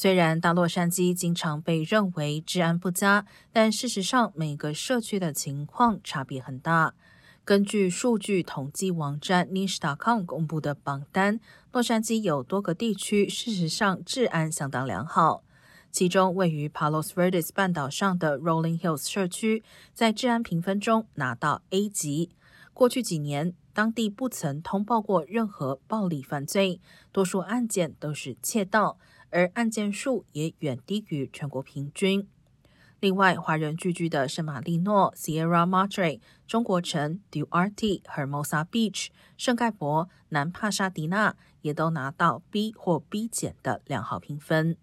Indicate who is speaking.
Speaker 1: 虽然大洛杉矶经常被认为治安不佳，但事实上每个社区的情况差别很大。根据数据统计网站 Niche.com 公布的榜单，洛杉矶有多个地区事实上治安相当良好。其中位于 Palos Verdes 半岛上的 Rolling Hills 社区，在治安评分中拿到 A 级。过去几年，当地不曾通报过任何暴力犯罪，多数案件都是窃盗，而案件数也远低于全国平均。另外，华人聚居的圣马力诺、Sierra Madre、中国城、Duarte、Hermosa Beach、圣盖博、南帕沙迪纳也都拿到 B 或 B 减的良好评分。